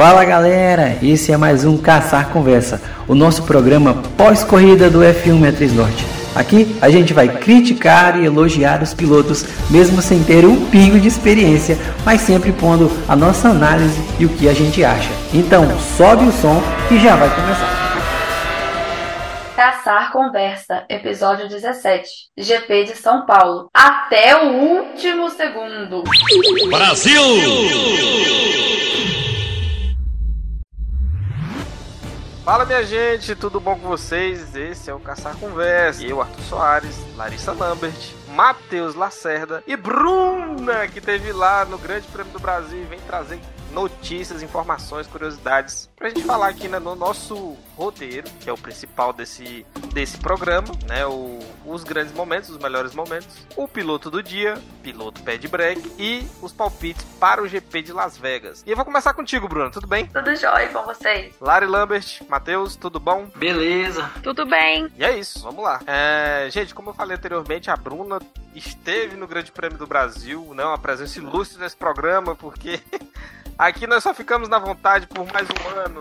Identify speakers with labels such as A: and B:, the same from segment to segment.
A: Fala galera, esse é mais um Caçar Conversa, o nosso programa pós-corrida do F1 Matriz Norte. Aqui a gente vai criticar e elogiar os pilotos, mesmo sem ter um pingo de experiência, mas sempre pondo a nossa análise e o que a gente acha. Então sobe o som e já vai começar.
B: Caçar Conversa, episódio 17, GP de São Paulo. Até o último segundo.
C: Brasil!
D: Fala minha gente, tudo bom com vocês? Esse é o Caçar Conversa. Eu, Arthur Soares, Larissa Lambert, Matheus Lacerda e Bruna, que teve lá no Grande Prêmio do Brasil e vem trazer notícias, informações, curiosidades pra gente falar aqui né, no nosso roteiro, que é o principal desse, desse programa, né? O, os grandes momentos, os melhores momentos, o piloto do dia, piloto pé de break e os palpites para o GP de Las Vegas. E eu vou começar contigo, Bruno, tudo bem?
B: Tudo jóia com vocês?
D: Lari Lambert, Matheus, tudo bom?
E: Beleza.
B: Tudo bem.
D: E é isso, vamos lá. É, gente, como eu falei anteriormente, a Bruna esteve no Grande Prêmio do Brasil, né? Uma presença ilustre nesse programa, porque Aqui nós só ficamos na vontade por mais um ano.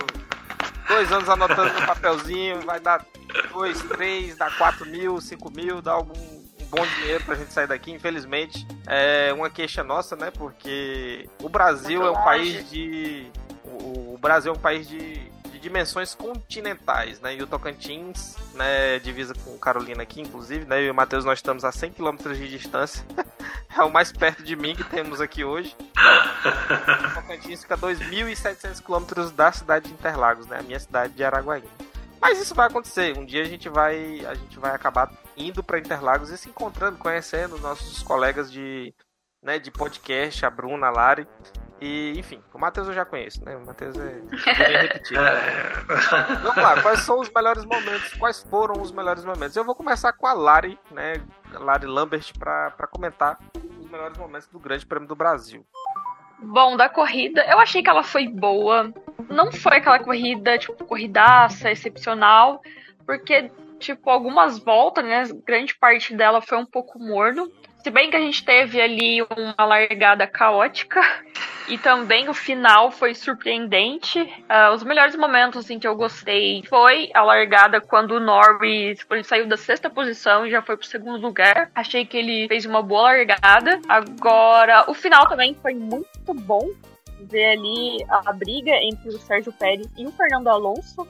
D: Dois anos anotando no papelzinho, vai dar dois, três, dá quatro mil, cinco mil, dá algum um bom dinheiro pra gente sair daqui. Infelizmente, é uma queixa nossa, né? Porque o Brasil é um país de. O Brasil é um país de dimensões continentais, né? E o Tocantins, né, divisa com Carolina aqui, inclusive, né? Eu e o Matheus, nós estamos a 100 km de distância. é o mais perto de mim que temos aqui hoje. o Tocantins fica a 2.700 km da cidade de Interlagos, né? A minha cidade de Araguaína. Mas isso vai acontecer. Um dia a gente vai, a gente vai acabar indo para Interlagos e se encontrando, conhecendo nossos colegas de, né, de podcast, a Bruna, a Lari. E, enfim, o Matheus eu já conheço, né? O Matheus é. Vamos lá, quais são os melhores momentos? Quais foram os melhores momentos? Eu vou começar com a Lari, né? Lari Lambert, para comentar os melhores momentos do Grande Prêmio do Brasil.
F: Bom, da corrida, eu achei que ela foi boa. Não foi aquela corrida, tipo, corridaça, excepcional, porque, tipo, algumas voltas, né? Grande parte dela foi um pouco morno. Se bem que a gente teve ali uma largada caótica e também o final foi surpreendente. Uh, os melhores momentos assim, que eu gostei foi a largada quando o Norris ele saiu da sexta posição e já foi pro segundo lugar. Achei que ele fez uma boa largada. Agora, o final também foi muito bom. Ver ali a briga entre o Sérgio Pérez e o Fernando Alonso.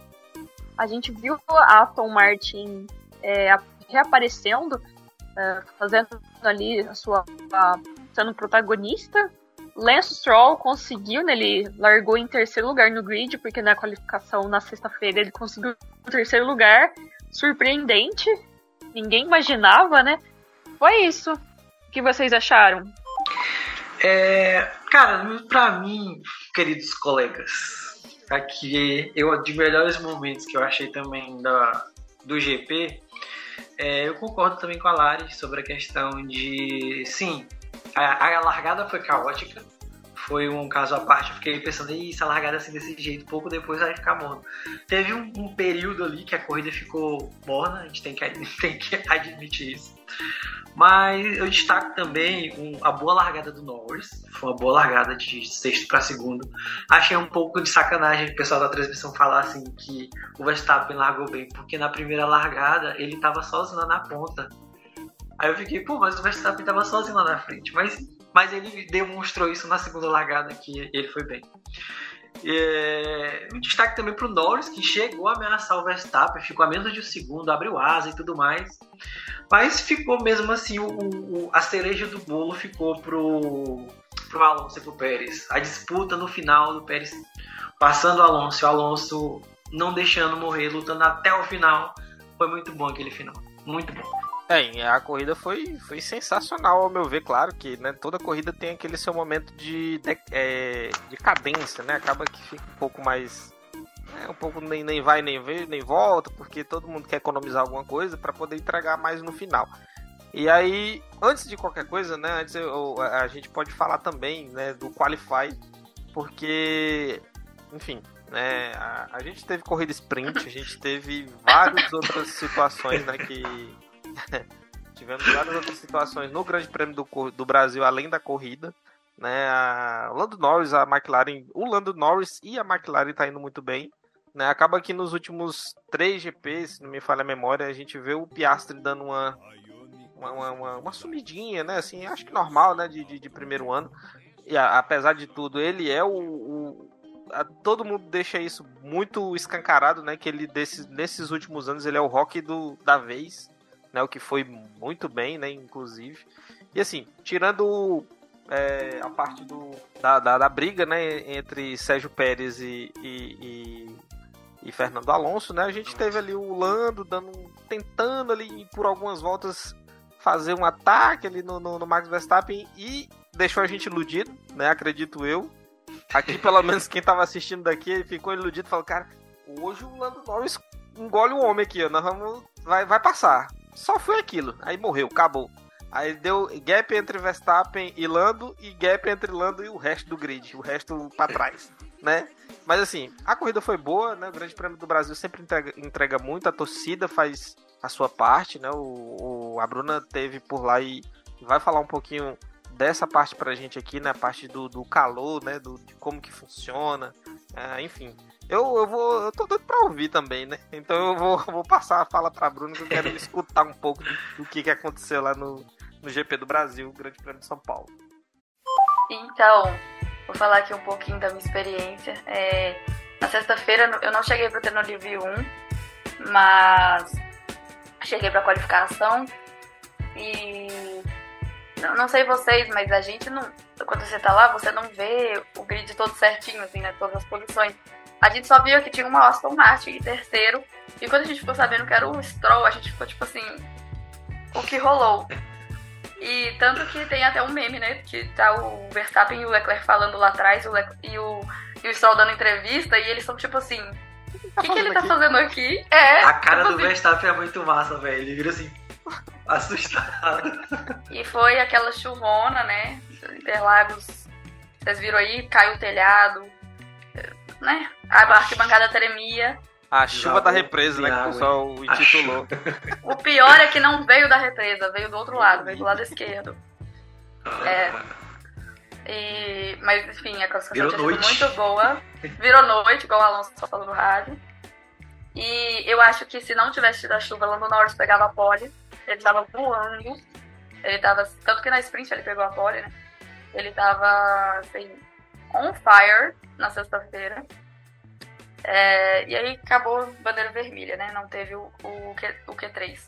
F: A gente viu a Aston Martin é, reaparecendo é, fazendo ali a sua. A, sendo protagonista. Lance Stroll conseguiu, né, ele largou em terceiro lugar no grid, porque na qualificação na sexta-feira ele conseguiu o terceiro lugar. Surpreendente. Ninguém imaginava, né? Foi isso. O que vocês acharam?
E: É, cara, pra mim, queridos colegas, aqui eu de melhores momentos que eu achei também da, do GP é, eu concordo também com a Lari sobre a questão de. Sim, a, a largada foi caótica. Foi um caso à parte. Eu fiquei pensando, isso, a largada assim desse jeito, pouco depois vai ficar morno. Teve um, um, período ali que a corrida ficou morna, a gente tem que, tem que admitir isso. Mas eu destaco também um, a boa largada do Norris. Foi uma boa largada de sexto para segundo. Achei um pouco de sacanagem o pessoal da transmissão falar assim que o Verstappen largou bem, porque na primeira largada ele estava sozinho lá na ponta. Aí eu fiquei, pô, mas o Verstappen estava sozinho lá na frente. Mas, mas ele demonstrou isso na segunda largada que ele foi bem. É, um destaque também para o Norris, que chegou a ameaçar o Verstappen, ficou a menos de um segundo, abriu asa e tudo mais. Mas ficou mesmo assim, o, o, a cereja do bolo ficou pro, pro Alonso e pro Pérez. A disputa no final do Pérez passando o Alonso, o Alonso não deixando morrer, lutando até o final. Foi muito bom aquele final. Muito bom.
D: É, a corrida foi, foi sensacional, ao meu ver, claro que né, toda corrida tem aquele seu momento de, de, é, de cadência, né? Acaba que fica um pouco mais. É, um pouco nem, nem vai nem vem, nem volta, porque todo mundo quer economizar alguma coisa para poder entregar mais no final. E aí, antes de qualquer coisa, né? Antes eu, a gente pode falar também né, do Qualify, porque, enfim, né, a, a gente teve corrida sprint, a gente teve várias outras situações né, que Tivemos várias outras situações no Grande Prêmio do, do Brasil, além da corrida. Né? A, Lando Norris, a McLaren, o Lando Norris e a McLaren tá indo muito bem. Né? Acaba que nos últimos três GPs, se não me falha a memória, a gente vê o Piastri dando uma, uma, uma, uma sumidinha, né? Assim, acho que normal, né? De, de, de primeiro ano. E a, apesar de tudo, ele é o, o a, todo mundo deixa isso muito escancarado, né? Que ele desses, nesses últimos anos ele é o rock do, da vez, né? O que foi muito bem, né? Inclusive. E assim, tirando é, a parte do, da, da, da, briga, né? Entre Sérgio Pérez e, e, e, e, Fernando Alonso, né? A gente teve ali o Lando dando, tentando ali por algumas voltas fazer um ataque ali no, no, no Max Verstappen e deixou a gente iludido, né? Acredito eu. Aqui, pelo menos, quem tava assistindo daqui ficou iludido e falou, cara, hoje o Lando Norris engole o homem aqui. Nós vamos. Vai, vai passar. Só foi aquilo. Aí morreu, acabou. Aí deu gap entre Verstappen e Lando e gap entre Lando e o resto do grid, o resto para trás, né? Mas assim, a corrida foi boa, né? O Grande Prêmio do Brasil sempre entrega, entrega muito, a torcida faz a sua parte, né? O, o, a Bruna teve por lá e vai falar um pouquinho dessa parte pra gente aqui, né? A parte do, do calor, né? Do, de como que funciona. É, enfim. Eu, eu vou. Eu tô doido pra ouvir também, né? Então eu vou, vou passar a fala pra Bruno que eu quero escutar um pouco do, que, que aconteceu lá no, no GP do Brasil, Grande Prêmio de São Paulo.
B: Então, vou falar aqui um pouquinho da minha experiência. É, na sexta-feira eu não cheguei pro treino livre 1, mas cheguei pra qualificação e não, não sei vocês, mas a gente não. Quando você tá lá, você não vê o grid todo certinho, assim, né? Todas as posições. A gente só viu que tinha uma Aston Martin em terceiro. E quando a gente ficou sabendo que era o Stroll, a gente ficou tipo assim. O que rolou? E tanto que tem até um meme, né? Que tá o Verstappen e o Leclerc falando lá atrás o e, o, e o Stroll dando entrevista. E eles são tipo assim. O que, que, ele tá fazendo aqui? É.
E: A cara
B: tipo
E: do
B: assim,
E: Verstappen é muito massa, velho. Ele vira assim assustado.
B: E foi aquela chuvona, né? Interlagos, vocês viram aí, caiu o telhado, né? A arquibancada tremia.
D: A chuva da represa, né? Que o pessoal intitulou.
B: O pior é que não veio da represa, veio do outro lado, veio do lado esquerdo. É. E, mas enfim, a classificação tinha sido muito boa. Virou noite, igual o Alonso só falou no rádio. E eu acho que se não tivesse tido a chuva, Lando Norris pegava a pole. Ele tava voando. Ele tava. Tanto que na sprint ele pegou a pole, né? Ele tava assim, on fire na sexta-feira. É, e aí acabou bandeira vermelha, né? Não teve o, o, Q, o Q3.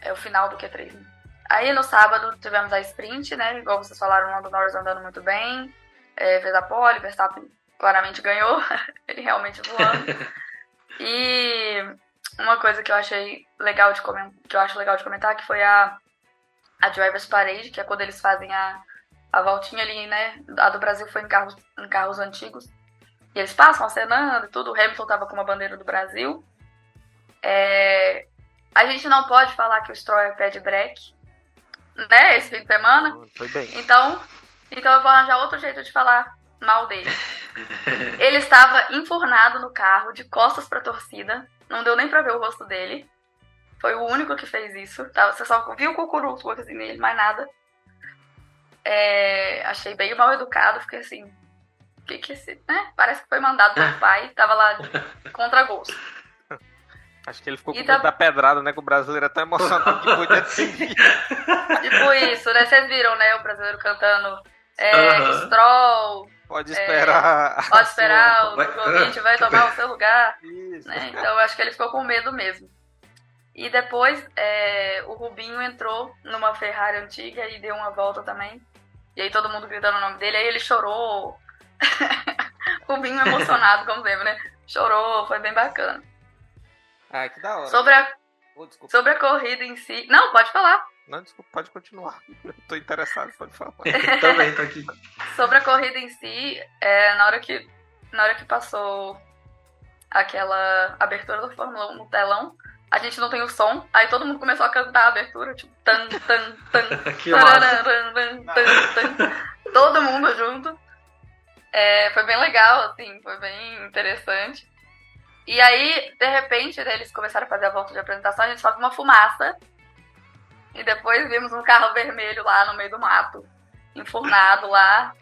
B: É o final do Q3. Né? Aí no sábado tivemos a sprint, né? Igual vocês falaram, o Lando Norris andando muito bem. É, fez a pole, Verstappen claramente ganhou. ele realmente voando. e uma coisa que eu achei legal de comentar, que eu acho legal de comentar, que foi a, a Drivers Parade, que é quando eles fazem a, a voltinha ali, né? A do Brasil foi em carros, em carros antigos. E eles passam acenando e tudo. O Hamilton tava com uma bandeira do Brasil. É, a gente não pode falar que o Stroll é pé de break, né? Esse fim de semana.
D: Foi bem.
B: Então, então eu vou arranjar outro jeito de falar mal dele. Ele estava enfurnado no carro, de costas pra torcida. Não deu nem pra ver o rosto dele. Foi o único que fez isso. Tá? Você só viu o cucuruto assim nele, mais nada. É, achei bem mal educado, fiquei assim. O que que esse. Né? Parece que foi mandado pelo pai, tava lá contra gosto.
D: Acho que ele ficou com
B: E
D: medo
B: tá-
D: da pedrada, né? Que o brasileiro é tão emocionado que podia ter.
B: Tipo isso, né? Vocês viram, né? O brasileiro cantando é,
E: Aham.
B: Stroll,
D: Pode esperar. a
B: pode esperar, o
E: Vai-
B: Djokovic vai tomar o seu lugar.
D: sua- Isso.
B: né? Então eu acho que ele ficou com medo mesmo. E depois é, o Rubinho entrou numa Ferrari antiga e deu uma volta também. E aí todo mundo gritando o nome dele, aí ele chorou. Rubinho emocionado, como sempre, né? Chorou, foi bem bacana.
D: Ah, que da hora.
B: Sobre a,
D: Oh,
B: sobre a corrida em si. Não, pode falar.
D: Não, desculpa, pode continuar. Eu tô interessado, pode falar.
E: Também tô aqui.
B: Sobre a corrida em si, é, na hora que na hora que passou aquela abertura da Fórmula 1 no telão, a gente não tem o som, aí todo mundo começou a cantar a abertura, tipo, tan, tan, tan,
E: Que massa.
B: tarararam, tan, tan, todo mundo junto. É, foi bem legal, assim, foi bem interessante. E aí, de repente, né, eles começaram a fazer a volta de apresentação, a gente só viu uma fumaça. E depois vimos um carro vermelho lá no meio do mato. enfurnado lá.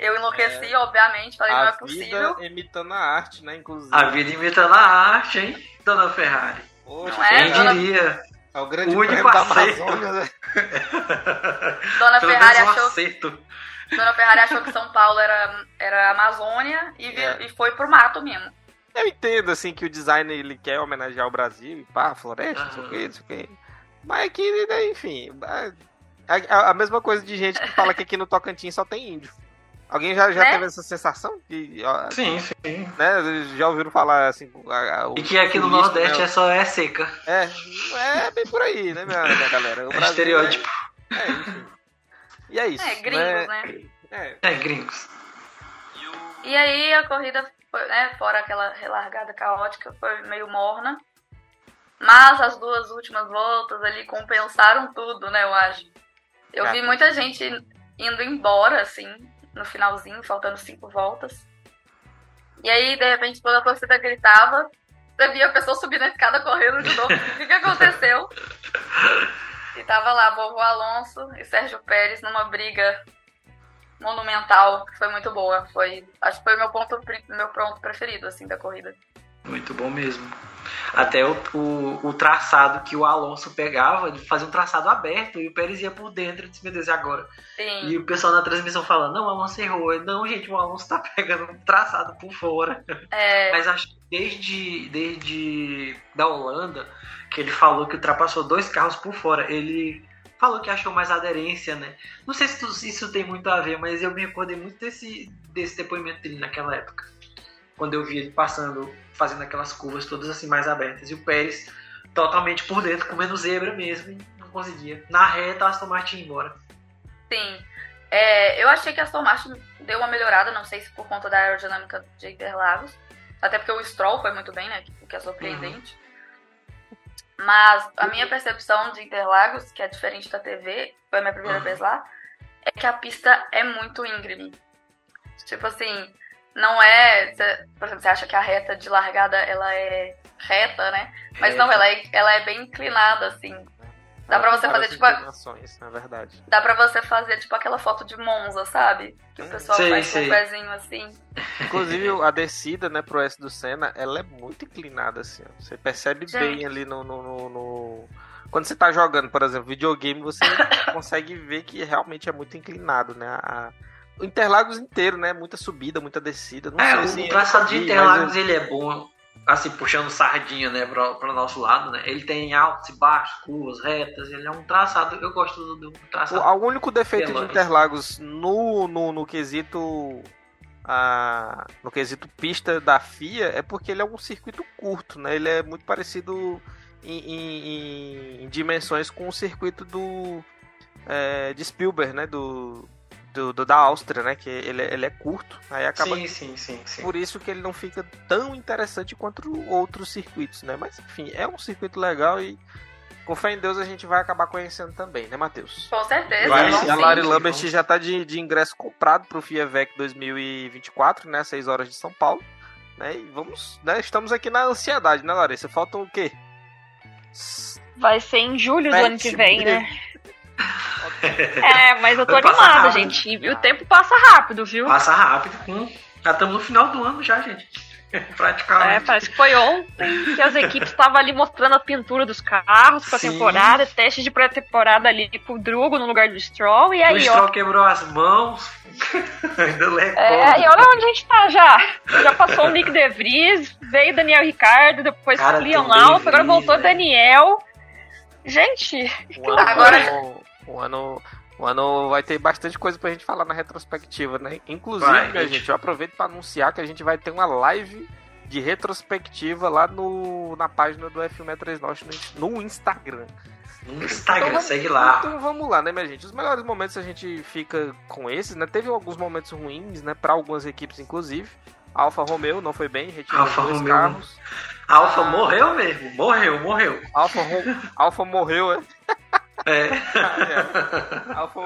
B: Eu enlouqueci, é. obviamente, falei, a não é possível.
D: vida imitando a arte, né, inclusive.
E: A vida imitando a arte, hein, dona Ferrari?
B: Poxa, não é, quem
E: dona... diria?
D: É o grande o único acerto. né?
B: Dona Ferrari achou... Acerto. Dona Ferrari achou que São Paulo era, era Amazônia e, é. e foi pro mato mesmo.
D: Eu entendo, assim, que o design ele quer homenagear o Brasil e pá, floresta, não sei o que, não sei o que. Mas aqui, né, enfim, é a, a, mesma coisa de gente que fala que aqui no Tocantins só tem índio. Alguém já, já né? teve essa sensação? Que,
E: ó, sim, sim.
D: Né, já ouviram falar assim.
E: A, a, e que aqui no Nordeste né? é só é seca.
D: É, é bem por aí, né, minha, minha galera?
E: O é Brasil, estereótipo.
D: É, é, enfim. E é isso.
B: É, gringos, né? né?
E: É. é, gringos.
B: E aí a corrida, foi, né, fora aquela relargada caótica, foi meio morna. Mas as duas últimas voltas ali compensaram tudo, né, eu acho. Eu vi muita gente indo embora, assim, no finalzinho, faltando cinco voltas. E aí, de repente, quando a torcida gritava, você via a pessoa subir na escada correndo de novo. o que, que aconteceu? E tava lá, Bobo Alonso e Sérgio Pérez numa briga monumental, que foi muito boa. Foi, acho que foi meu ponto, meu ponto preferido, assim, da corrida.
E: Muito bom mesmo. Até o, o, o, traçado que o Alonso pegava, ele fazia um traçado aberto e o Pérez ia por dentro. Eu disse, meu Deus, e agora?
B: Sim.
E: E o pessoal na transmissão falando, não, o Alonso errou. Não, gente, o Alonso tá pegando um traçado por fora.
B: É...
E: Mas acho que desde, desde da Holanda, que ele falou que ultrapassou dois carros por fora, ele falou que achou mais aderência, né? Não sei se isso tem muito a ver, mas eu me recordei muito desse, desse depoimento dele naquela época. Quando eu vi ele passando fazendo aquelas curvas todas assim mais abertas. E o Pérez totalmente por dentro, comendo zebra mesmo, e não conseguia. Na reta, a Aston Martin ia embora.
B: Sim. É, eu achei que a Aston Martin deu uma melhorada, não sei se por conta da aerodinâmica de Interlagos, até porque o Stroll foi muito bem, né, o que é surpreendente. Uhum. Mas a minha percepção de Interlagos, que é diferente da TV, foi a minha primeira uhum. vez lá, é que a pista é muito íngreme. Tipo assim, não é. Por exemplo, você acha que a reta de largada ela é reta, né? Mas não, ela é, ela é bem inclinada, assim. Dá pra você fazer tipo.
D: Na verdade.
B: Dá pra você fazer tipo aquela foto de Monza, sabe? Que o pessoal sei, faz sei. com o pezinho assim.
D: Inclusive a descida, né, pro S do Senna, ela é muito inclinada, assim. Ó. Você percebe Gente. bem ali no, no, no, no, Quando você tá jogando, por exemplo, videogame, você consegue ver que realmente é muito inclinado, né? A, Interlagos inteiro, né? Muita subida, muita descida. Não
E: é, o traçado de Interlagos ele é bom, assim, puxando sardinha, né, para o nosso lado, né? Ele tem altos e baixos, curvas, retas, ele é um traçado, eu gosto do, do traçado.
D: O, o único defeito de Interlagos no, no, no quesito a, no quesito pista da FIA é porque ele é um circuito curto, né? Ele é muito parecido em, em, em dimensões com o circuito do é, de Spielberg, né? Do, do, do, da Áustria, né? Que ele, ele é curto. Aí acaba.
E: Sim, sim, sim, sim,
D: Por isso que ele não fica tão interessante quanto outros circuitos, né? Mas enfim, é um circuito legal e. Com fé em Deus a gente vai acabar conhecendo também, né, Matheus?
B: Com certeza.
D: Vai, a Lari Lambert já tá de, de ingresso comprado pro FIAVEC 2024, né? 6 horas de São Paulo. Né? E vamos, né? Estamos aqui na ansiedade, né, Larissa? Faltam o quê?
F: Vai ser em julho do ano que vem, né? É, mas eu tô animada, gente. E o tempo passa rápido, viu?
E: Passa rápido. Hum, já estamos no final do ano já, gente. Praticamente.
F: É, parece que foi ontem que as equipes estavam ali mostrando a pintura dos carros pra Sim. temporada, teste de pré-temporada ali pro Drugo no lugar do Stroll, e aí, o
E: Stroll ó, quebrou as mãos. Ainda
F: é, e olha onde a gente tá já. Já passou o Nick De Vries, veio Daniel Ricardo, depois Cara, Leon Alfa, agora voltou né? Daniel. Gente,
D: agora. O ano, o ano vai ter bastante coisa pra gente falar na retrospectiva, né? Inclusive, vai, minha gente, eu aproveito para anunciar que a gente vai ter uma live de retrospectiva lá no, na página do F1 Norte no Instagram.
E: No Instagram, então, segue lá.
D: Então vamos lá, né, minha gente? Os melhores momentos a gente fica com esses, né? Teve alguns momentos ruins, né? Para algumas equipes, inclusive. Alfa Romeo não foi bem, retirou Alfa dois Romeo. carros.
E: Alfa ah, morreu mesmo, morreu, morreu.
D: Alfa, Alfa morreu, é?
E: É.
D: Alfa,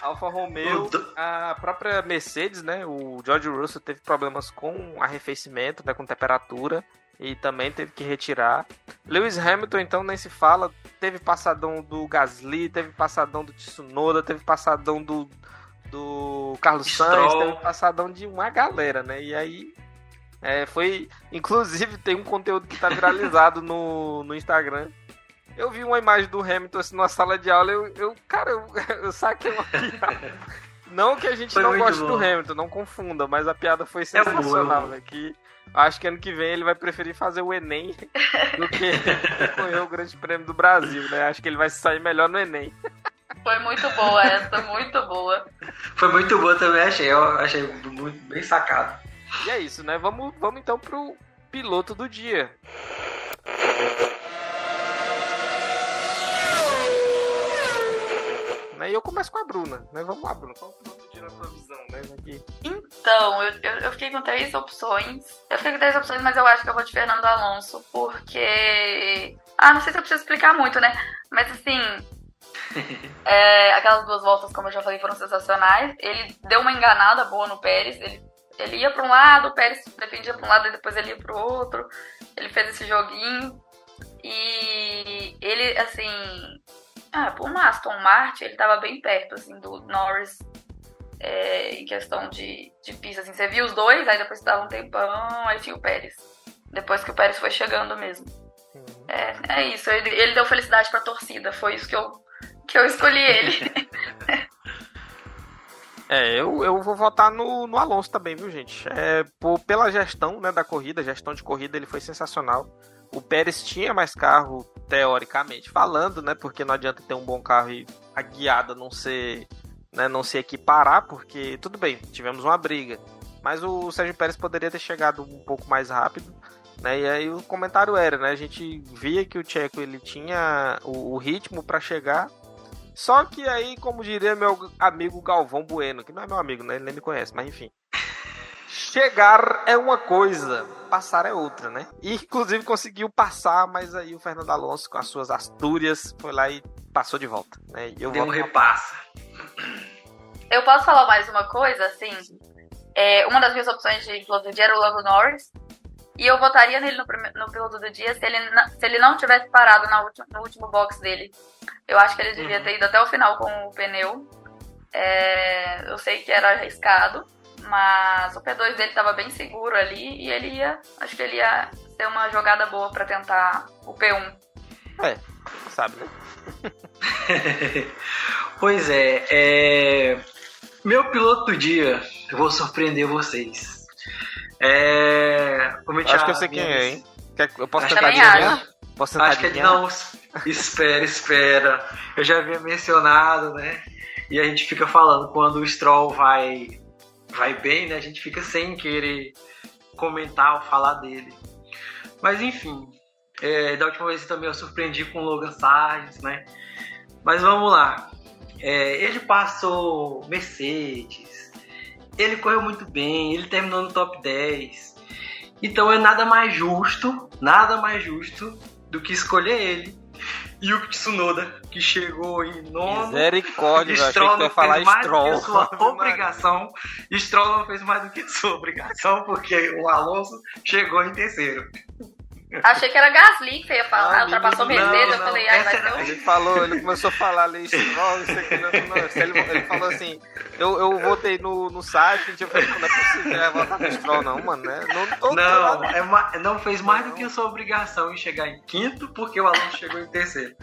D: Alfa Romeo, a própria Mercedes, né? O George Russell teve problemas com arrefecimento, né? Com temperatura. E também teve que retirar. Lewis Hamilton, então, nem se fala. Teve passadão do Gasly, teve passadão do Tsunoda, teve passadão do, do Carlos Sainz, teve passadão de uma galera, né? E aí é, foi. Inclusive, tem um conteúdo que tá viralizado no, no Instagram. Eu vi uma imagem do Hamilton assim numa sala de aula, eu, eu cara, eu, eu saquei uma piada. Não que a gente foi não goste bom. do Hamilton, não confunda, mas a piada foi sensacional, é né? Que acho que ano que vem ele vai preferir fazer o Enem do que correr o Grande Prêmio do Brasil, né? Acho que ele vai sair melhor no Enem.
B: Foi muito boa essa, muito boa.
E: Foi muito boa também, achei. Eu achei muito bem sacado.
D: E é isso, né? Vamos, vamos então pro piloto do dia. Né? E eu começo com a Bruna, né? Vamos lá, Bruna. Qual dia na tua visão, né? Aqui.
B: Então, eu, eu, eu, fiquei com três opções. Eu fiquei com três opções, mas eu acho que eu vou de Fernando Alonso, porque. Ah, não sei se eu preciso explicar muito, né? Mas assim, é, aquelas duas voltas, como eu já falei, foram sensacionais. Ele deu uma enganada boa no Pérez. Ele, ele ia para um lado, o Pérez defendia para um lado e depois ele ia para o outro. Ele fez esse joguinho. E ele, assim. Ah, por uma Aston Martin, ele estava bem perto assim, do Norris é, em questão de, de pista. Assim, você viu os dois, aí depois dava um tempão, aí tinha o Pérez. Depois que o Pérez foi chegando mesmo. Uhum. É, é isso, ele, ele deu felicidade pra torcida, foi isso que eu que eu escolhi ele.
D: É, eu, eu vou votar no, no Alonso também, viu, gente? É, por, pela gestão né, da corrida, gestão de corrida, ele foi sensacional. O Pérez tinha mais carro, teoricamente, falando, né? Porque não adianta ter um bom carro e a guiada não ser, né, não se equiparar, porque tudo bem, tivemos uma briga. Mas o Sérgio Pérez poderia ter chegado um pouco mais rápido. Né? E aí o comentário era, né? A gente via que o Tcheco ele tinha o, o ritmo para chegar, só que aí, como diria meu amigo Galvão Bueno, que não é meu amigo, né? Ele nem me conhece, mas enfim. Chegar é uma coisa, passar é outra, né? E inclusive conseguiu passar, mas aí o Fernando Alonso, com as suas astúrias, foi lá e passou de volta. Né? E
E: eu Deu um repassa.
B: Eu posso falar mais uma coisa, assim? É, uma das minhas opções de piloto de era o Lando Norris. E eu votaria nele no, no piloto do dia se ele, se ele não tivesse parado na no último box dele. Eu acho que ele devia ter ido até o final com o pneu. É, eu sei que era arriscado, mas o P2 dele estava bem seguro ali e ele ia. Acho que ele ia ser uma jogada boa para tentar o
D: P1. É, sabe, né?
E: pois é, é, meu piloto do dia, eu vou surpreender vocês. É.
D: Acho que eu sei quem é, hein? Eu posso
B: tentar adivinhar?
E: Posso tentar Acho que ele não. Espera, espera. Eu já havia mencionado, né? E a gente fica falando quando o Stroll vai, vai bem, né? A gente fica sem querer comentar ou falar dele. Mas enfim, é, da última vez também eu surpreendi com o Logan Sargent, né? Mas vamos lá. É, ele passou Mercedes, ele correu muito bem, ele terminou no top 10. Então é nada mais justo, nada mais justo do que escolher ele. E o Tsunoda, que chegou em nono.
D: Misericórdia, Stroll não falar
E: fez mais Stroll. do que sua obrigação. Stroll não fez mais do que sua obrigação, porque o Alonso chegou em terceiro.
B: Achei que era Gasly que você ia falar, ah, ultrapassou Mercedes, eu falei, ai, vai ser um...
D: Ele falou, ele começou a falar ali, isso aqui, não, não, ele, ele falou assim, eu, eu votei no, no site, eu falei, não é possível, vai votar no Stroll, não, mano, né?
E: Não, não, é, não fez mais do que a sua obrigação em chegar em quinto, porque o aluno chegou em terceiro.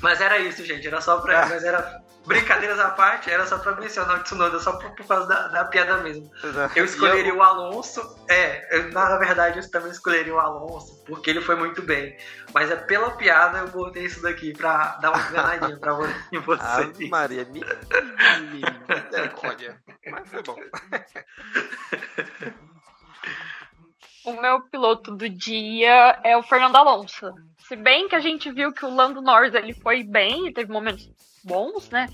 E: Mas era isso, gente, era só pra... Mas era Brincadeiras à parte, era só pra mencionar o Tsunoda, só por, por causa da, da, piada mesmo. Eu escolheria eu... o Alonso, é, eu, na verdade eu também escolheria o Alonso, porque ele foi muito bem. Mas é pela piada eu botei isso daqui pra dar uma enganadinha pra você.
D: Ave Maria, me... misericórdia. Mas foi bom.
F: O meu piloto do dia é o Fernando Alonso. Se bem que a gente viu que o Lando Norris ele foi bem, teve momentos bons, né?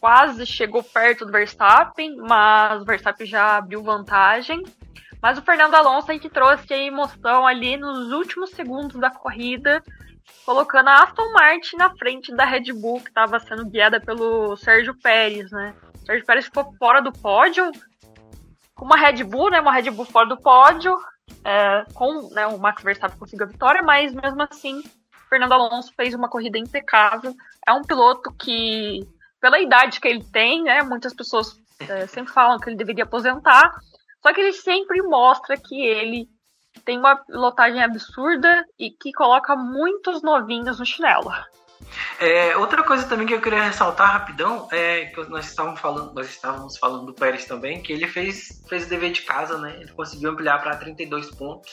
F: Quase chegou perto do Verstappen, mas o Verstappen já abriu vantagem. Mas o Fernando Alonso aí que trouxe a emoção ali nos últimos segundos da corrida, colocando a Aston Martin na frente da Red Bull, que estava sendo guiada pelo Sérgio Pérez, né? O Sérgio Pérez ficou fora do pódio, com uma Red Bull, né? Uma Red Bull fora do pódio, é, com né, o Max Verstappen conseguiu a vitória, mas mesmo assim Fernando Alonso fez uma corrida impecável. É um piloto que, pela idade que ele tem, né, muitas pessoas é, sempre falam que ele deveria aposentar, só que ele sempre mostra que ele tem uma lotagem absurda e que coloca muitos novinhos no chinelo.
E: É, outra coisa também que eu queria ressaltar rapidão é que nós estávamos falando, nós estávamos falando do Pérez também, que ele fez, fez o dever de casa, né? Ele conseguiu ampliar para 32 pontos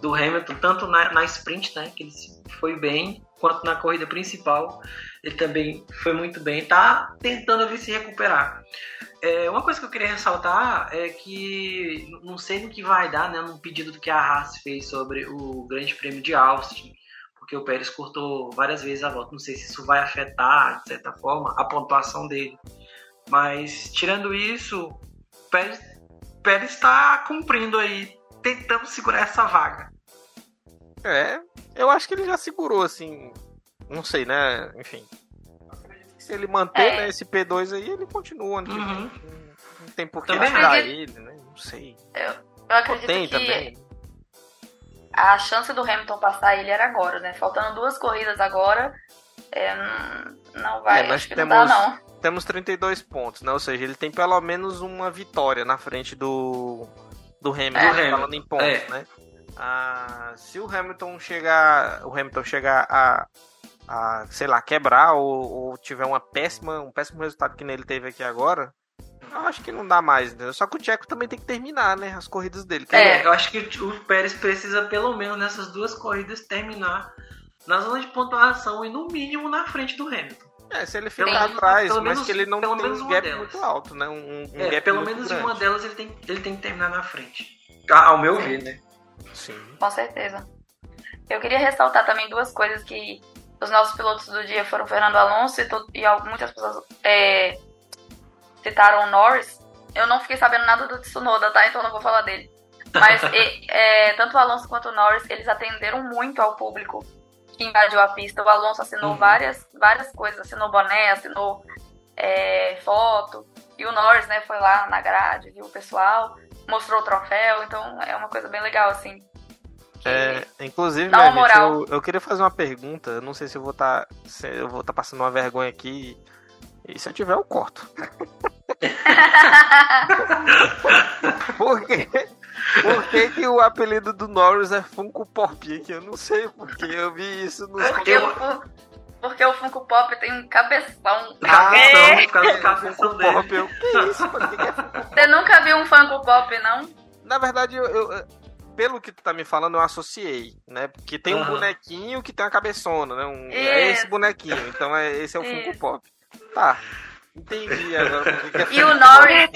E: do Hamilton, tanto na, na sprint, né? Que ele foi bem, quanto na corrida principal. Ele também foi muito bem, tá tentando se recuperar. É, uma coisa que eu queria ressaltar é que não sei no que vai dar, né? Num pedido que a Haas fez sobre o Grande Prêmio de Austin porque o Pérez cortou várias vezes a volta. Não sei se isso vai afetar, de certa forma, a pontuação dele. Mas, tirando isso, o Pérez está cumprindo aí, tentando segurar essa vaga.
D: É, eu acho que ele já segurou, assim. Não sei, né? Enfim. Se ele manter é. né, esse P2 aí, ele continua. Né? Uhum. Não tem por que tirar ele, né? Não sei.
B: Eu, eu acredito tem, que também a chance do Hamilton passar ele era agora, né? Faltando duas corridas agora, é, não vai, é, nós temos, não dá, não.
D: Temos 32 pontos, né? Ou seja, ele tem pelo menos uma vitória na frente do, do Hamilton, é, falando em pontos, é. né? Ah, se o Hamilton chegar, o Hamilton chegar a, a sei lá, quebrar ou, ou tiver uma péssima, um péssimo resultado que ele teve aqui agora, eu acho que não dá mais, entendeu? Só que o Tcheco também tem que terminar, né? As corridas dele.
E: É, eu acho que o Pérez precisa, pelo menos nessas duas corridas, terminar na zona de pontuação e no mínimo na frente do Hamilton.
D: É, se ele ficar atrás, mas menos, que ele não tem um gap delas. muito alto, né? Um,
E: um é, pelo menos grande. uma delas ele tem, ele tem que terminar na frente. Ao meu ver, né?
B: Sim. Com certeza. Eu queria ressaltar também duas coisas que os nossos pilotos do dia foram Fernando Alonso e, e muitas pessoas é, citaram o Norris, eu não fiquei sabendo nada do Tsunoda, tá? Então não vou falar dele. Mas e, é, tanto o Alonso quanto o Norris, eles atenderam muito ao público que invadiu a pista. O Alonso assinou uhum. várias, várias coisas, assinou boné, assinou é, foto. E o Norris, né, foi lá na grade, viu o pessoal, mostrou o troféu. Então é uma coisa bem legal, assim.
D: É, inclusive, uma gente. Eu, eu, queria fazer uma pergunta. Eu não sei se eu vou estar, tá, eu vou estar tá passando uma vergonha aqui. E se eu tiver, eu corto. Por quê? Por que, que, o apelido do Norris é Funko Pop? Que eu não sei porque eu vi isso nos
B: o, porque o Funko Pop tem um cabeção.
E: Cabeção, é. por causa do cabeção dele.
D: Pop, eu, que isso? Que que é
B: Você nunca viu um Funko Pop, não?
D: Na verdade, eu, eu, pelo que tu tá me falando, eu associei, né? Porque tem um uhum. bonequinho que tem uma cabeçona, né? Um, é esse bonequinho. Então é, esse é o Funko Pop. Tá. Entendi agora.
B: e o Norris.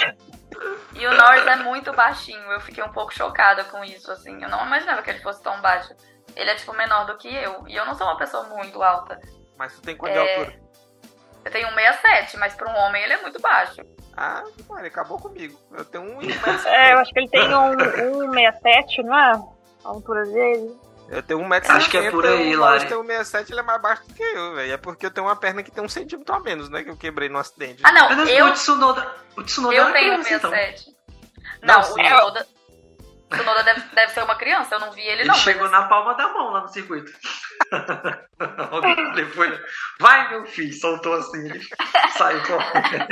B: E o Norris é muito baixinho. Eu fiquei um pouco chocada com isso, assim. Eu não imaginava que ele fosse tão baixo. Ele é, tipo, menor do que eu. E eu não sou uma pessoa muito alta.
D: Mas tu tem quanto é... de altura?
B: Eu tenho 1,67, mas para um homem ele é muito baixo.
D: Ah, mano, ele acabou comigo. Eu tenho
F: 1,67. É, eu acho que ele tem 1,67, um, um não é? A altura dele.
D: Eu tenho 1,70m.
E: Acho que é por aí, Lari.
D: Eu tenho 1,67m, ele é mais baixo do que eu, velho. É porque eu tenho uma perna que tem um centímetro a menos, né? Que eu quebrei no acidente.
B: Ah, não. Eu,
E: o Tsunoda, o Tsunoda
B: eu tenho 1,67m. Então. Não, não, o Tsunoda... O Tsunoda deve, deve ser uma criança, eu não vi ele,
E: ele
B: não.
E: Ele chegou
B: mas...
E: na palma da mão lá no circuito. Depois, vai meu filho, soltou assim, ele saiu correndo.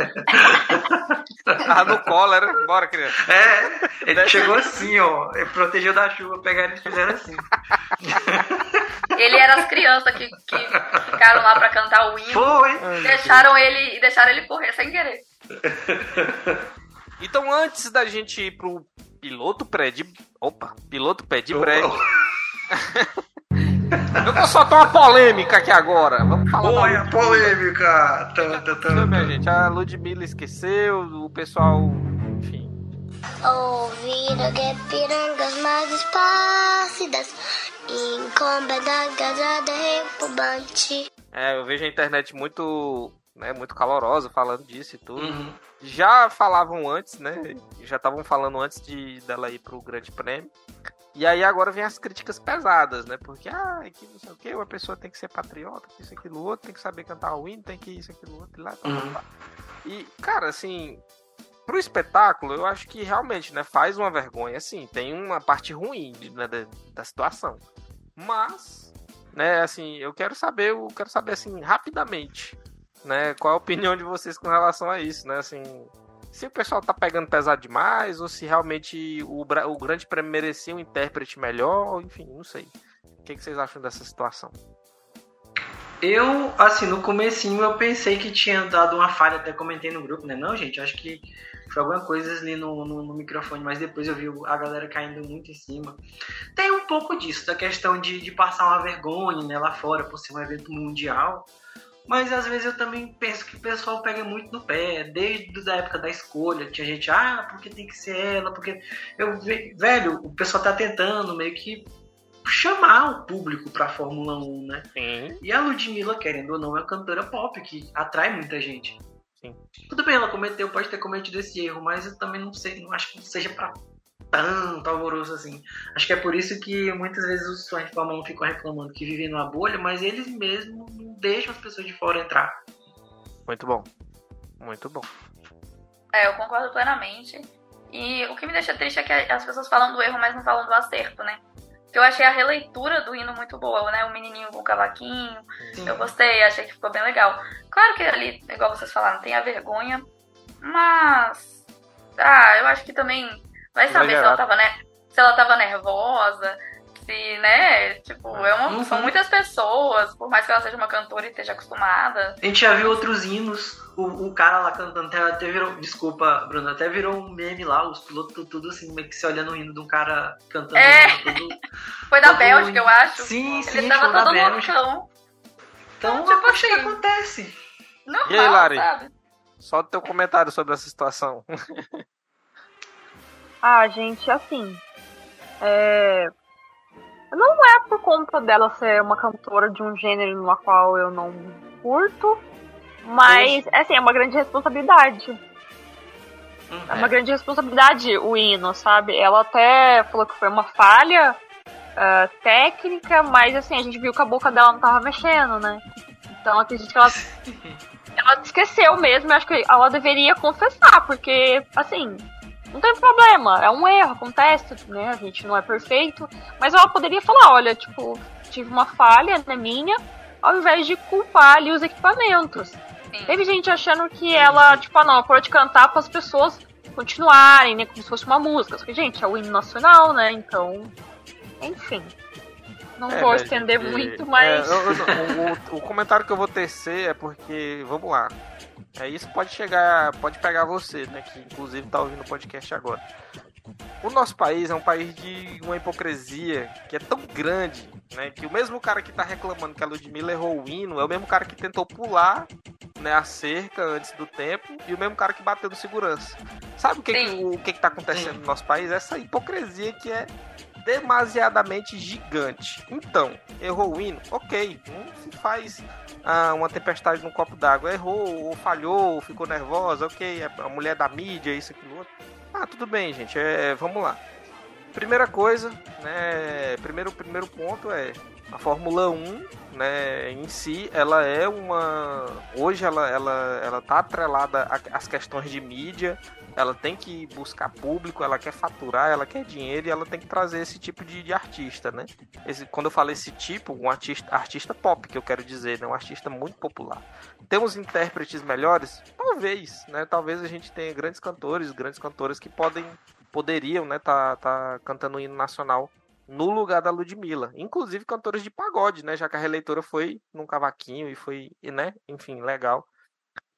D: Ah, no colo, era bora, criança.
E: É, ele Deve chegou assim, ó, ele protegeu da chuva, pegaram e fizeram assim.
B: Ele era as crianças que, que ficaram lá pra cantar o hino.
E: Foi!
B: Deixaram ele, deixaram ele correr sem querer.
D: Então, antes da gente ir pro piloto pré de. Opa, piloto pé de breve. Eu vou soltar uma polêmica aqui agora. Vamos falar.
E: Olha a polêmica!
D: Tá, minha gente, a Ludmilla esqueceu, o pessoal. Enfim. Ouvir que pirangas mais espácidas incomodada repumbante. É, eu vejo a internet muito, né, muito calorosa falando disso e tudo. Uhum. Já falavam antes, né? Já estavam falando antes de dela ir pro Grande Prêmio. E aí agora vem as críticas pesadas, né? Porque, ah, que não sei o que, uma pessoa tem que ser patriota, que isso, aquilo, outro, tem que saber cantar o hino, tem que isso, aquilo, outro, e lá, tá, uhum. E, cara, assim, pro espetáculo, eu acho que realmente, né, faz uma vergonha, assim, tem uma parte ruim né, da, da situação. Mas, né, assim, eu quero saber, eu quero saber, assim, rapidamente, né, qual a opinião de vocês com relação a isso, né, assim, se o pessoal tá pegando pesado demais ou se realmente o, o Grande Prêmio merecia um intérprete melhor, enfim, não sei. O que, que vocês acham dessa situação?
E: Eu, assim, no comecinho eu pensei que tinha dado uma falha, até comentei no grupo, né? Não, gente, acho que foi alguma coisa ali no, no, no, microfone, mas depois eu vi a galera caindo muito em cima. Tem um pouco disso, da questão de, de passar uma vergonha né, lá fora por ser um evento mundial. Mas às vezes eu também penso que o pessoal pega muito no pé, desde a época da escolha. Tinha gente, ah, porque tem que ser ela, porque. Eu, velho, o pessoal tá tentando meio que chamar o público pra Fórmula 1, né? Sim. E a Ludmilla, querendo ou não, é uma cantora pop que atrai muita gente. Sim. Tudo bem, ela cometeu, pode ter cometido esse erro, mas eu também não sei, não acho que seja pra tanto alvoroço assim. Acho que é por isso que muitas vezes os fãs de Fórmula 1 ficam reclamando que vivem numa bolha, mas eles mesmos não deixam as pessoas de fora entrar.
D: Muito bom. Muito bom.
B: É, eu concordo plenamente. E o que me deixa triste é que as pessoas falam do erro, mas não falam do acerto, né? Que eu achei a releitura do hino muito boa, né? O menininho com o cavaquinho. Sim. Eu gostei, achei que ficou bem legal. Claro que ali, igual vocês falaram, tem a vergonha. Mas. Ah, eu acho que também Vai saber se ela, tava, né, se ela tava nervosa, se, né, tipo, é uma, uhum. são muitas pessoas, por mais que ela seja uma cantora e esteja acostumada.
E: A gente já viu outros hinos, o, o cara lá cantando, até, até virou, desculpa, Bruno, até virou um meme lá, os pilotos tudo assim, meio que se olhando o hino de um cara cantando.
B: É, tudo, foi da Bélgica, eu acho.
E: Sim, sim,
B: Ele tava todo loucão.
E: Então, então tipo assim, que acontece.
B: Normal,
D: e aí, Lari? Sabe? Só o teu comentário sobre essa situação.
F: Ah, gente, assim. É... Não é por conta dela ser uma cantora de um gênero no qual eu não curto, mas, assim, é uma grande responsabilidade. Uhum. É uma grande responsabilidade o hino, sabe? Ela até falou que foi uma falha uh, técnica, mas, assim, a gente viu que a boca dela não tava mexendo, né? Então, acredito que ela, ela esqueceu mesmo. Eu acho que ela deveria confessar, porque, assim, não tem problema, é um erro, acontece, né? A gente não é perfeito. Mas ela poderia falar, olha, tipo, tive uma falha na minha, ao invés de culpar ali os equipamentos. Sim. Teve gente achando que ela, tipo, ah não, pode cantar para as pessoas continuarem, né? Como se fosse uma música. Porque, gente, é o hino nacional, né? Então, enfim. Não é, vou estender muito, mas. É, eu,
D: eu, o, o, comentário que eu vou tecer é porque, vamos lá. É, isso pode chegar, pode pegar você, né? Que inclusive tá ouvindo o podcast agora. O nosso país é um país de uma hipocrisia que é tão grande, né? Que o mesmo cara que tá reclamando que a Ludmilla errou o hino é o mesmo cara que tentou pular né, a cerca antes do tempo e o mesmo cara que bateu no segurança. Sabe o que, que o que, que tá acontecendo Sim. no nosso país? Essa hipocrisia que é demasiadamente gigante. Então, errou o hino? Ok, não se faz ah, uma tempestade no copo d'água. Errou, ou falhou, ou ficou nervosa, ok, é a mulher da mídia, isso, aquilo, outro. Ah, tudo bem, gente, é, vamos lá. Primeira coisa, né, primeiro, primeiro ponto é a Fórmula 1, né, em si, ela é uma hoje ela ela ela tá atrelada às questões de mídia, ela tem que buscar público, ela quer faturar, ela quer dinheiro e ela tem que trazer esse tipo de, de artista, né? Esse, quando eu falo esse tipo, um artista, artista pop, que eu quero dizer, né? Um artista muito popular. Temos intérpretes melhores? Talvez, né? Talvez a gente tenha grandes cantores, grandes cantoras que podem, poderiam, né? Tá, tá cantando o hino nacional no lugar da Ludmilla. Inclusive cantores de pagode, né? Já que a releitora foi num cavaquinho e foi, né? Enfim, legal.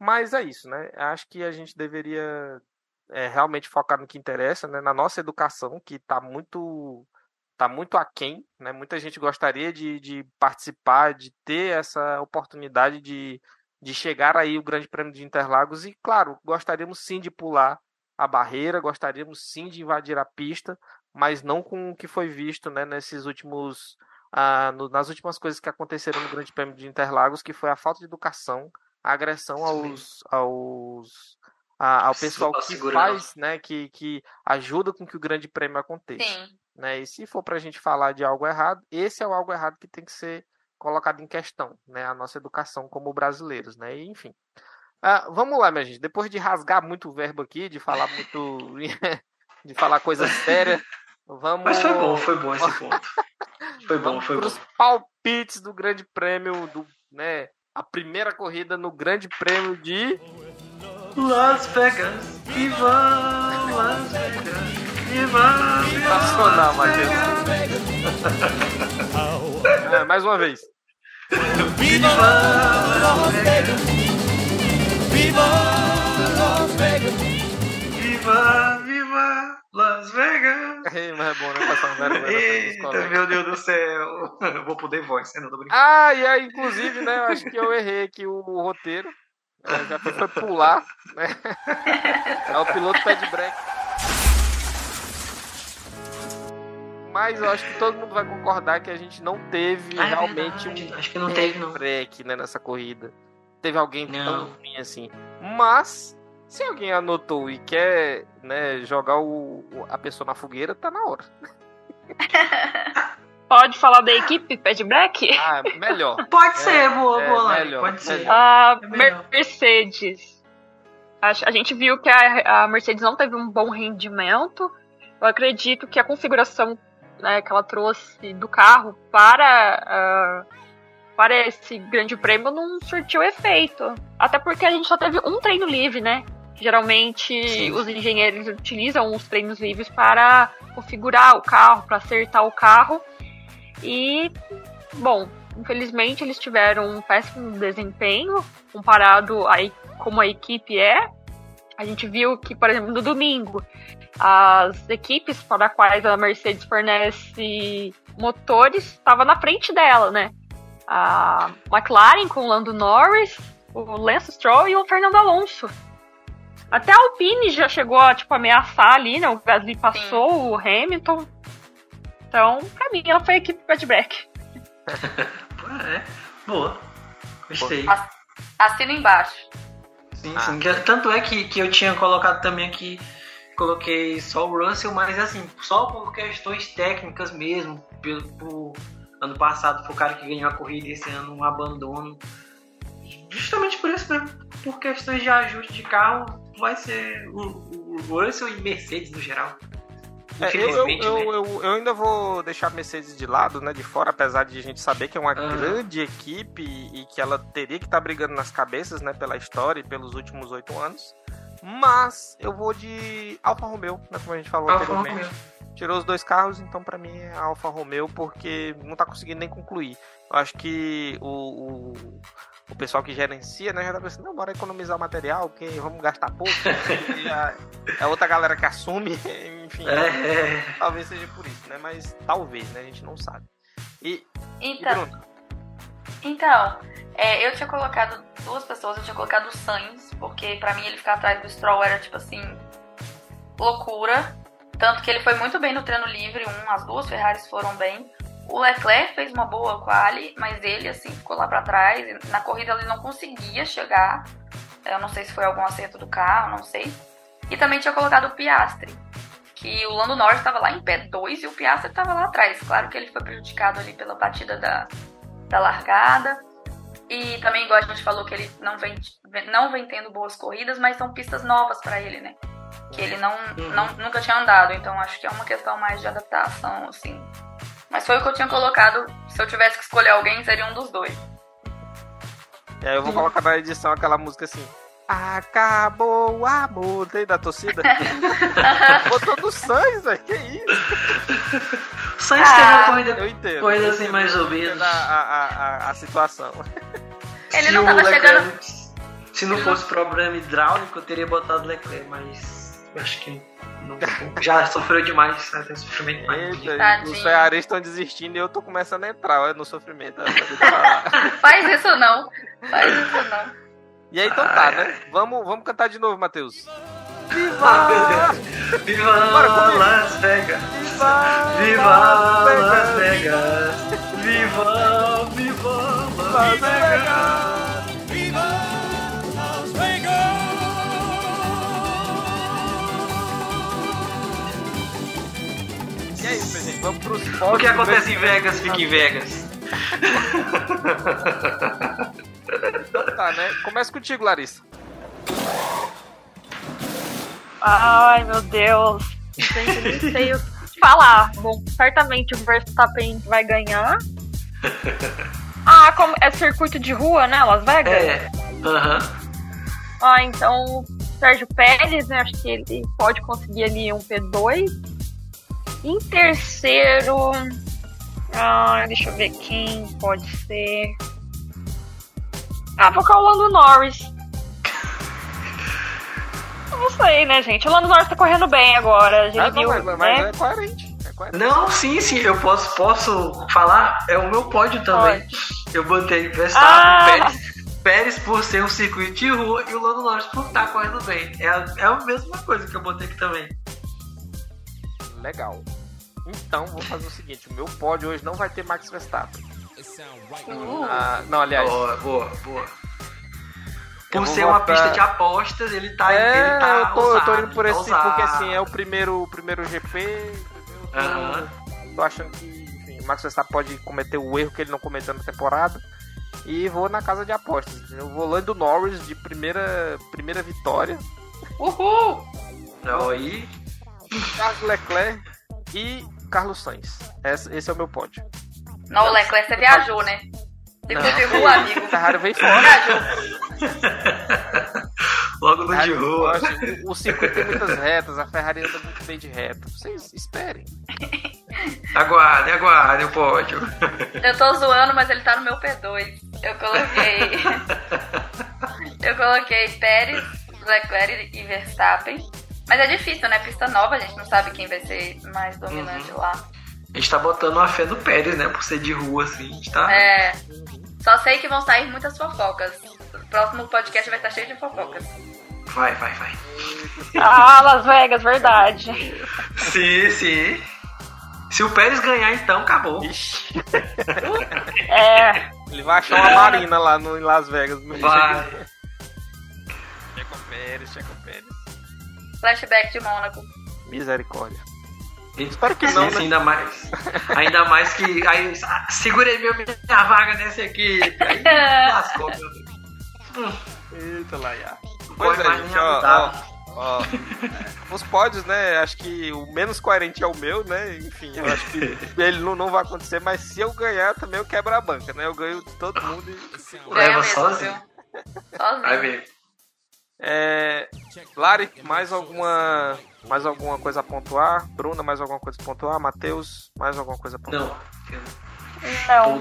D: Mas é isso, né? Acho que a gente deveria é, realmente focar no que interessa, né? Na nossa educação, que está muito tá muito aquém, né? Muita gente gostaria de, de participar, de ter essa oportunidade de, de chegar aí o Grande Prêmio de Interlagos e, claro, gostaríamos sim de pular a barreira, gostaríamos sim de invadir a pista, mas não com o que foi visto, né? Nesses últimos ah, no, nas últimas coisas que aconteceram no Grande Prêmio de Interlagos, que foi a falta de educação, a agressão aos, aos a, ao pessoal que faz, né, que, que ajuda com que o grande prêmio aconteça. Sim. Né? E se for para a gente falar de algo errado, esse é o algo errado que tem que ser colocado em questão, né, a nossa educação como brasileiros, né, e, enfim. Ah, vamos lá, minha gente, depois de rasgar muito o verbo aqui, de falar muito, de falar coisa séria, vamos...
E: Mas foi bom, foi bom esse ponto. Foi bom, foi bom. Os
D: palpites do grande prêmio, do, né, a primeira corrida no grande prêmio de
E: Las Vegas, viva Las Vegas, viva,
D: Nacional, Matheus. é, mais uma vez.
E: Viva Las Vegas,
C: viva Las Vegas,
E: viva, viva Las Vegas.
D: Ei, mas é bom, né? Passar um vergonha
E: Eita, meu Deus do céu. Eu vou poder voz, eu não tô brincando.
D: Ah, e aí, inclusive, né? Eu acho que eu errei aqui o roteiro. É, já foi, pular, né? É o piloto pé de break. Mas eu acho que todo mundo vai concordar que a gente não teve
E: Ah, é
D: realmente
E: verdade.
D: um
E: Acho que não teve, não.
D: break né, nessa corrida. Teve alguém tão
E: Não.
D: ruim assim. Mas, se alguém anotou e quer né, jogar o- a pessoa na fogueira, tá na hora.
F: Pode falar da equipe Pad Black?
D: Ah, melhor.
E: Pode ser, boa,
D: é,
E: boa,
D: melhor,
E: Pode ser.
D: melhor.
F: A
E: É melhor.
F: Mercedes. A, a gente viu que a, a Mercedes não teve um bom rendimento. Eu acredito que a configuração né, que ela trouxe do carro para, ah, para esse grande prêmio não surtiu efeito. Até porque a gente só teve um treino livre, né? Geralmente
E: Sim.
F: os engenheiros utilizam os treinos livres para configurar o carro, para acertar o carro. E, bom, infelizmente eles tiveram um péssimo desempenho comparado a como a equipe é. A gente viu que, por exemplo, no domingo, as equipes para quais a Mercedes fornece motores estavam na frente dela, né? A McLaren com o Lando Norris, o Lance Stroll e o Fernando Alonso. Até a Alpine já chegou a tipo, ameaçar ali, né? O Gasly passou o Hamilton. Então, pra mim, ela foi a equipe Bad Black.
E: É, boa. Gostei.
B: Assina embaixo.
E: Sim,
D: Ah.
E: sim. Tanto é que, que eu tinha colocado também aqui, coloquei só o Russell, mas assim, só por questões técnicas mesmo. Pelo, por- ano passado foi o cara que ganhou a corrida esse ano um abandono. Justamente por isso mesmo. Por questões de ajuste de carro, vai ser o, o Russell e Mercedes no geral.
D: É, eu, eu,
E: né?
D: eu, eu ainda vou deixar a Mercedes de lado, né, de fora, apesar de a gente saber que é uma
E: Aham.
D: grande equipe e que ela teria que estar brigando nas cabeças, né, pela história e pelos últimos oito anos. Mas eu vou de Alfa Romeo, né, como a gente falou
E: Alfa
D: anteriormente.
E: Romeo.
D: Tirou os dois carros, então pra mim é Alfa Romeo, porque não tá conseguindo nem concluir. Eu acho que o, o, o pessoal que gerencia, né, já tá pensando, não, bora economizar material, que vamos gastar pouco. e a, é outra galera que assume, enfim.
E: É, é.
D: Talvez seja por isso, né? Mas talvez, né? A gente não sabe. E, e
B: Então,
D: Bruno?
B: então é, eu tinha colocado duas pessoas, eu tinha colocado o Sainz, porque pra mim ele ficar atrás do Stroll era tipo assim, loucura. Tanto que ele foi muito bem no treino livre, um, as duas Ferraris foram bem. O Leclerc fez uma boa quali, mas ele assim ficou lá pra trás. Na corrida ele não conseguia chegar. Eu não sei se foi algum acerto do carro, não sei. E também tinha colocado o Piastri, que o Lando Norris estava lá em P2 e o Piastri estava lá atrás. Claro que ele foi prejudicado ali pela batida da, da largada. E também, igual a gente falou, que ele não vem, não vem tendo boas corridas, mas são pistas novas para ele, né? Que ele não, não, nunca tinha andado, então acho que é uma questão mais de adaptação, assim. Mas foi o que eu tinha colocado. Se eu tivesse que escolher alguém, seria um dos dois.
D: E aí eu vou colocar na edição aquela música assim. Acabou o amor tem da torcida. Botou do Sainz, velho. Que isso?
E: Sainz teve uma
B: Ah,
E: corrida,
D: Eu entendo.
E: corrida
D: eu
E: assim mais ou menos.
D: A, a, a, a situação.
B: Ele
E: se
B: não
E: o
B: tava
E: Leclerc-
B: chegando.
E: Se não fosse problema hidráulico, eu teria botado Leclerc, mas acho que não, já sofreu demais, até sofrimento mais.
D: Eita,
B: Tadinho.
D: os Ferraris estão desistindo e eu tô começando a entrar olha, no sofrimento.
B: Faz isso não. Faz isso não.
D: E aí, então tá, né? Vamos, vamos cantar de novo, Matheus.
E: Ah, meu Deus. Viva
D: comigo.
E: Las Vegas! Viva Las Vegas! Viva, viva Las Vegas!
D: Vamos pros
E: O que acontece em. Vegas, fica em Vegas.
D: Então tá, né? Começa contigo, Larissa.
F: Ai, meu Deus. Gente, eu nem sei o que falar. Bom, certamente o Verstappen vai ganhar. Ah, como é circuito de rua, né? Las Vegas?
E: É, aham.
F: Ah, então Sérgio Pérez, né? Acho que ele pode conseguir ali um P2. Em terceiro. Ah, deixa eu ver quem pode ser. Ah, vou colocar o Lando Norris. Não sei, né, gente? O Lando Norris tá correndo bem agora. A gente
D: Ah,
F: viu,
D: não, mas,
F: né?
D: mas é coerente. É coerente.
E: Não, sim, sim, eu posso, posso falar, é o meu pódio também. Eu botei Verstappen,
F: Ah!
E: Pérez, Pérez por ser um circuito de rua e o Lando Norris por estar correndo bem. É a, é a mesma coisa que eu botei aqui também.
D: Legal. Então, vou fazer o seguinte: o meu pódio hoje não vai ter Max Verstappen.
F: Uh,
D: Ah, não, aliás.
E: Boa, boa, boa. Por ser uma
D: votar-
E: pista de apostas, ele tá,
D: é,
E: ele tá
D: eu, tô, eu tô
E: ousado,
D: indo por
E: tá
D: esse,
E: ousado.
D: porque assim, é o primeiro, o primeiro GP. Eu tô,
E: Aham.
D: tô achando que enfim, o Max Verstappen pode cometer o erro que ele não cometeu na temporada. E vou na casa de apostas. Eu vou Lando Norris de primeira, primeira vitória.
B: Uhul!
E: Não, aí,
D: Charles Leclerc e Carlos Sainz. Esse, esse é o meu pódio.
B: Não, o Leclerc, você viajou, né? Circuito de rua, amigo.
D: Ferrari vem fora.
B: Viajou.
E: logo no de rua.
D: o circuito tem muitas retas, a Ferrari anda muito bem de reta. Vocês esperem.
E: Aguardem, aguardem o pódio.
B: Eu tô zoando, mas ele tá no meu P2. Eu coloquei. eu coloquei Pérez, Leclerc e Verstappen. Mas é difícil, né? Pista nova, a gente não sabe quem vai ser mais dominante lá.
E: A gente tá botando uma fé no Pérez, né? Por ser de rua, assim. A gente tá...
B: É. Só sei que vão sair muitas fofocas. O próximo podcast vai estar cheio de fofocas.
E: Vai, vai, vai.
F: Ah, Las Vegas, verdade.
E: Sim, sim. Se o Pérez ganhar, então, acabou.
D: Ixi,
F: É.
D: ele vai achar uma marina lá no, em Las Vegas.
E: Vai.
D: Checo Pérez, Checo Pérez.
B: Flashback de Mônaco.
D: Misericórdia.
E: Espero
D: que não, né?
E: Ainda mais. Ainda mais que. Aí, segurei meu, minha vaga nesse aqui. Aí lascou, meu Deus.
D: Eita, Laia. Pois é,
E: mais
D: gente,
E: nem
D: ó, ó, ó. Os pódios, né? Acho que o menos coerente é o meu, né? Enfim, eu acho que ele não, não vai acontecer, mas se eu ganhar, também eu quebro a banca, né? Eu ganho de todo mundo e.
B: Ganha
E: Leva sozinho.
B: viu?
E: Vai
B: Sozinho.
E: ver.
D: É, Lari, mais alguma, mais alguma coisa a pontuar? Bruna, mais alguma coisa a pontuar? Matheus, mais alguma coisa a pontuar?
E: Não.
F: Não.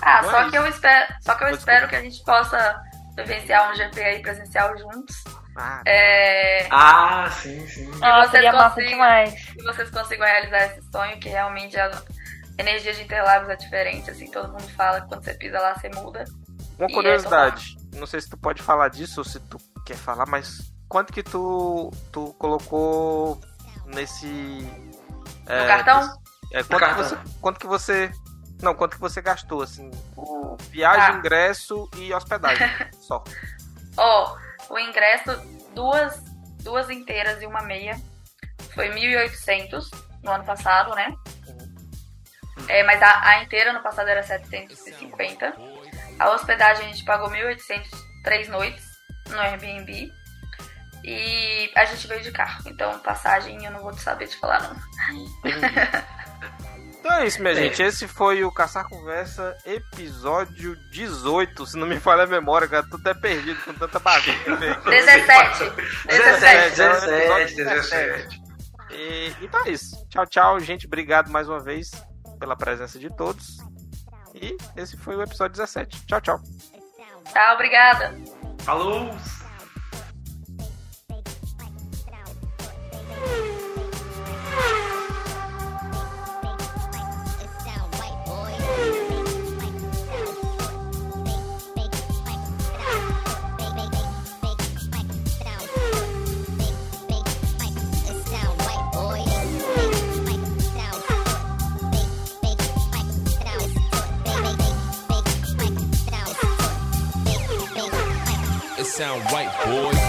B: Ah,
D: Não
B: só
D: é
B: que eu espero, só que eu espero que a gente possa vivenciar um GP aí presencial juntos.
D: Ah,
B: É,
E: Ah, sim, sim.
F: Ah,
B: vocês consigam-
F: demais.
B: que vocês consigam realizar esse sonho, que realmente a energia de Interlagos é diferente, assim, todo mundo fala que quando você pisa lá, você muda.
D: Uma curiosidade, não sei se tu pode falar disso ou se tu quer falar, mas quanto que tu, tu colocou nesse.
B: No cartão?
D: nesse- é, quanto,
E: No
D: que
E: cartão.
D: você, quanto que você. Não, quanto que você gastou, assim, por viagem,
B: Tá.
D: ingresso e hospedagem. só.
B: Ó, o ingresso, duas, duas inteiras e uma meia, foi 1.800 no ano passado, né? É, mas a, a inteira no passado era 750. A hospedagem a gente pagou 1.800 três noites no Airbnb. E a gente veio de carro. Então, passagem eu não vou saber te falar, não.
D: Então é isso, minha
E: É.
D: gente. Esse foi o Caçar Conversa, episódio 18. Se não me falha a memória, cara, tô até perdido com tanta aqui.
B: 17.
E: 17,
B: 17.
E: 17,
D: episódio
E: 17.
D: E, então é isso. Tchau, tchau, gente. Obrigado mais uma vez pela presença de todos. E esse foi o episódio 17. Tchau, tchau.
B: Tchau, obrigada.
E: Falou!
C: white boy.